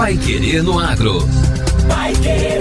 Pai Querer no Agro. Pai Querer.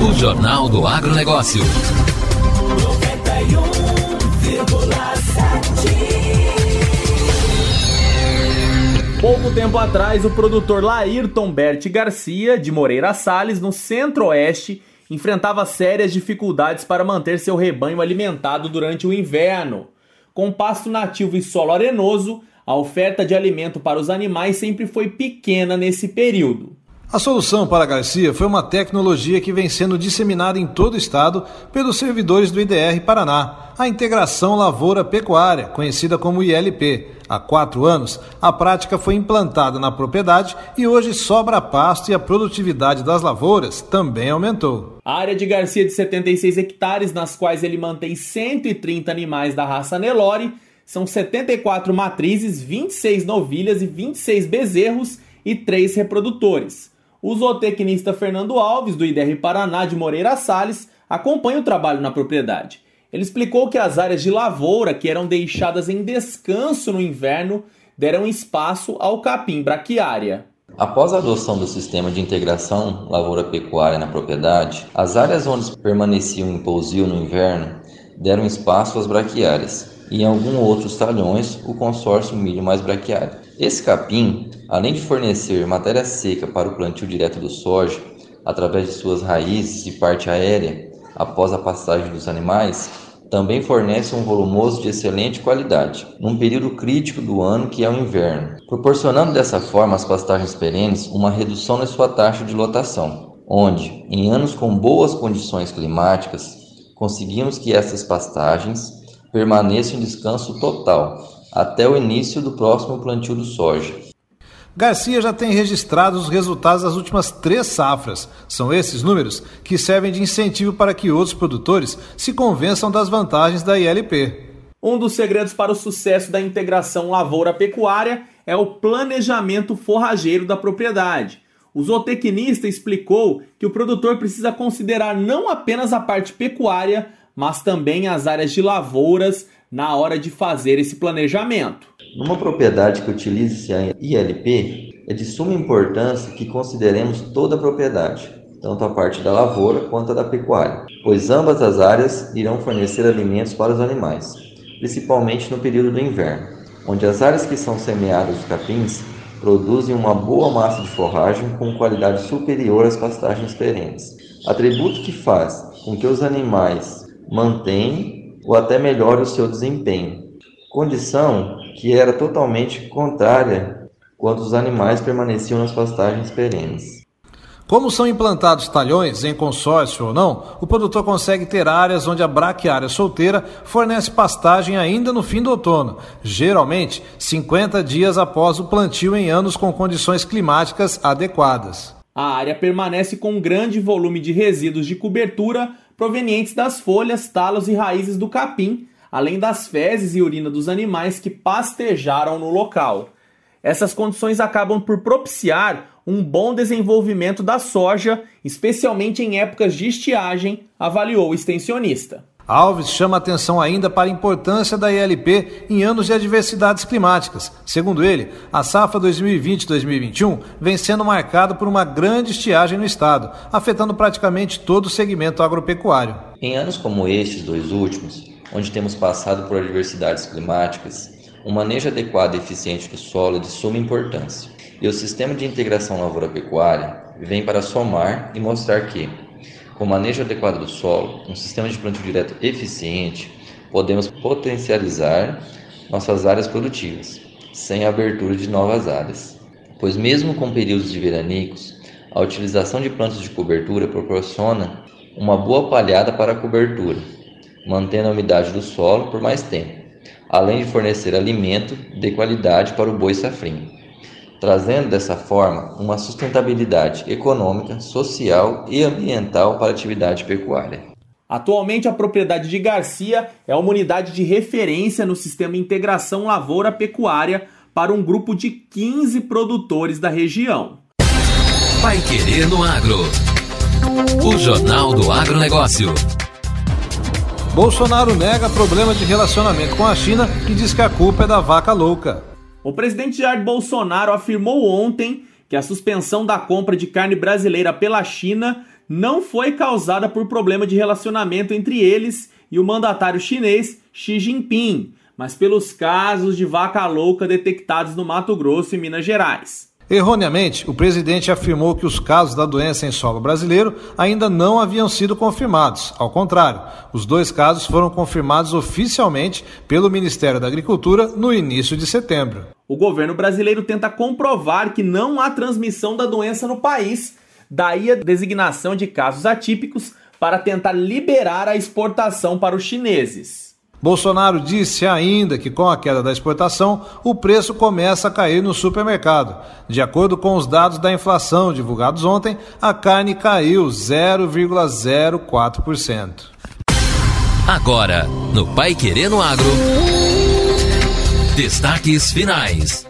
O Jornal do Agronegócio. 91,7. Pouco tempo atrás, o produtor Laírton Berti Garcia, de Moreira Salles, no centro-oeste, enfrentava sérias dificuldades para manter seu rebanho alimentado durante o inverno. Com pasto nativo e solo arenoso, a oferta de alimento para os animais sempre foi pequena nesse período. A solução para Garcia foi uma tecnologia que vem sendo disseminada em todo o estado pelos servidores do IDR Paraná, a Integração Lavoura Pecuária, conhecida como ILP. Há quatro anos, a prática foi implantada na propriedade e hoje sobra pasto e a produtividade das lavouras também aumentou. A área de Garcia de 76 hectares, nas quais ele mantém 130 animais da raça Nelore, são 74 matrizes, 26 novilhas e 26 bezerros e 3 reprodutores. O zootecnista Fernando Alves, do IDR Paraná de Moreira Salles, acompanha o trabalho na propriedade. Ele explicou que as áreas de lavoura que eram deixadas em descanso no inverno deram espaço ao capim braquiária. Após a adoção do sistema de integração lavoura-pecuária na propriedade, as áreas onde permaneciam em pousio no inverno deram espaço às braquiárias e em alguns outros talhões o consórcio milho mais braquiário. Esse capim, além de fornecer matéria seca para o plantio direto do soja, através de suas raízes e parte aérea, após a passagem dos animais, também fornece um volumoso de excelente qualidade, num período crítico do ano que é o inverno, proporcionando dessa forma às pastagens perenes uma redução na sua taxa de lotação, onde, em anos com boas condições climáticas, conseguimos que essas pastagens permaneçam em descanso total até o início do próximo plantio do soja. Garcia já tem registrado os resultados das últimas três safras. São esses números que servem de incentivo para que outros produtores se convençam das vantagens da ILP. Um dos segredos para o sucesso da integração lavoura-pecuária é o planejamento forrageiro da propriedade. O zootecnista explicou que o produtor precisa considerar não apenas a parte pecuária, mas também as áreas de lavouras na hora de fazer esse planejamento. Numa propriedade que utilize a ILP, é de suma importância que consideremos toda a propriedade, tanto a parte da lavoura quanto a da pecuária, pois ambas as áreas irão fornecer alimentos para os animais, principalmente no período do inverno, onde as áreas que são semeadas os capins produzem uma boa massa de forragem com qualidade superior às pastagens perenes, atributo que faz com que os animais mantenham ou até melhore o seu desempenho, condição que era totalmente contrária quando os animais permaneciam nas pastagens perenes. Como são implantados talhões em consórcio ou não, o produtor consegue ter áreas onde a braquiária solteira fornece pastagem ainda no fim do outono, geralmente 50 dias após o plantio em anos com condições climáticas adequadas. A área permanece com um grande volume de resíduos de cobertura provenientes das folhas, talos e raízes do capim, além das fezes e urina dos animais que pastejaram no local. Essas condições acabam por propiciar um bom desenvolvimento da soja, especialmente em épocas de estiagem, avaliou o extensionista. Alves chama atenção ainda para a importância da ILP em anos de adversidades climáticas. Segundo ele, a safra 2020-2021 vem sendo marcada por uma grande estiagem no estado, afetando praticamente todo o segmento agropecuário. Em anos como estes dois últimos, onde temos passado por adversidades climáticas, um manejo adequado e eficiente do solo é de suma importância. E o sistema de integração lavoura-pecuária vem para somar e mostrar que com manejo adequado do solo, um sistema de plantio direto eficiente, podemos potencializar nossas áreas produtivas, sem a abertura de novas áreas. Pois mesmo com períodos de veranicos, a utilização de plantas de cobertura proporciona uma boa palhada para a cobertura, mantendo a umidade do solo por mais tempo, além de fornecer alimento de qualidade para o boi safrinho trazendo dessa forma uma sustentabilidade econômica, social e ambiental para a atividade pecuária. Atualmente, a propriedade de Garcia é uma unidade de referência no sistema Integração Lavoura-Pecuária para um grupo de 15 produtores da região. Vai Querer no Agro. O Jornal do Agronegócio. Bolsonaro nega problema de relacionamento com a China e diz que a culpa é da vaca louca. O presidente Jair Bolsonaro afirmou ontem que a suspensão da compra de carne brasileira pela China não foi causada por problema de relacionamento entre eles e o mandatário chinês Xi Jinping, mas pelos casos de vaca louca detectados no Mato Grosso e Minas Gerais. Erroneamente, o presidente afirmou que os casos da doença em solo brasileiro ainda não haviam sido confirmados. Ao contrário, os dois casos foram confirmados oficialmente pelo Ministério da Agricultura no início de setembro. O governo brasileiro tenta comprovar que não há transmissão da doença no país, daí a designação de casos atípicos para tentar liberar a exportação para os chineses. Bolsonaro disse ainda que com a queda da exportação, o preço começa a cair no supermercado. De acordo com os dados da inflação divulgados ontem, a carne caiu 0,04%. Agora, no Pai Querendo Agro. Destaques finais.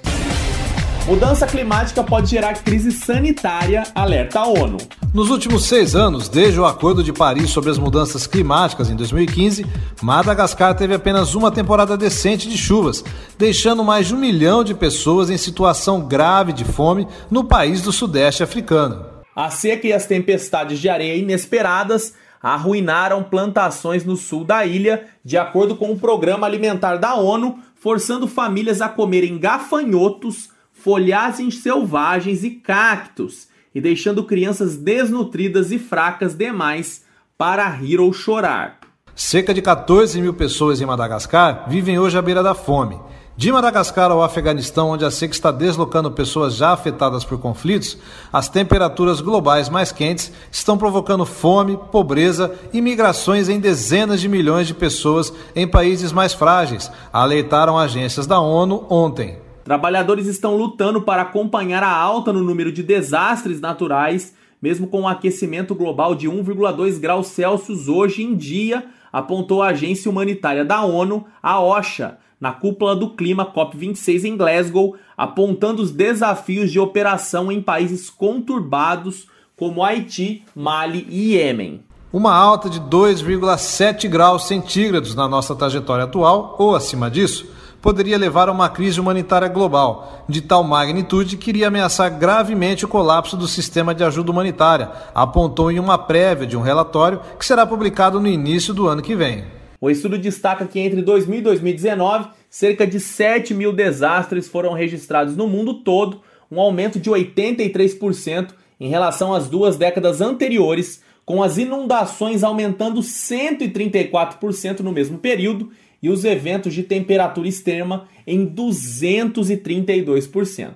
Mudança climática pode gerar crise sanitária, alerta a ONU. Nos últimos seis anos, desde o Acordo de Paris sobre as mudanças climáticas em 2015, Madagascar teve apenas uma temporada decente de chuvas, deixando mais de um milhão de pessoas em situação grave de fome no país do Sudeste africano. A seca e as tempestades de areia inesperadas arruinaram plantações no sul da ilha, de acordo com o Programa Alimentar da ONU, forçando famílias a comerem gafanhotos folhagens selvagens e cactos, e deixando crianças desnutridas e fracas demais para rir ou chorar. Cerca de 14 mil pessoas em Madagascar vivem hoje à beira da fome. De Madagascar ao Afeganistão, onde a seca está deslocando pessoas já afetadas por conflitos, as temperaturas globais mais quentes estão provocando fome, pobreza e migrações em dezenas de milhões de pessoas em países mais frágeis, alertaram agências da ONU ontem. Trabalhadores estão lutando para acompanhar a alta no número de desastres naturais, mesmo com o um aquecimento global de 1,2 graus Celsius hoje em dia, apontou a agência humanitária da ONU, a OSHA, na cúpula do clima COP26 em Glasgow, apontando os desafios de operação em países conturbados como Haiti, Mali e Iêmen. Uma alta de 2,7 graus centígrados na nossa trajetória atual ou acima disso poderia levar a uma crise humanitária global, de tal magnitude que iria ameaçar gravemente o colapso do sistema de ajuda humanitária, apontou em uma prévia de um relatório que será publicado no início do ano que vem. O estudo destaca que entre 2000 e 2019, cerca de 7 mil desastres foram registrados no mundo todo, um aumento de 83% em relação às duas décadas anteriores, com as inundações aumentando 134% no mesmo período e os eventos de temperatura extrema em 232%.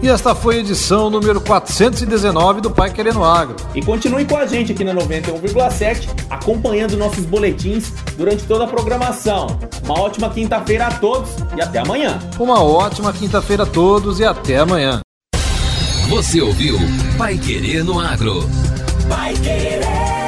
E esta foi a edição número 419 do Pai Querendo Agro. E continue com a gente aqui na 91,7, acompanhando nossos boletins durante toda a programação. Uma ótima quinta-feira a todos e até amanhã. Uma ótima quinta-feira a todos e até amanhã. Você ouviu Pai Querendo Agro. Pai Querer.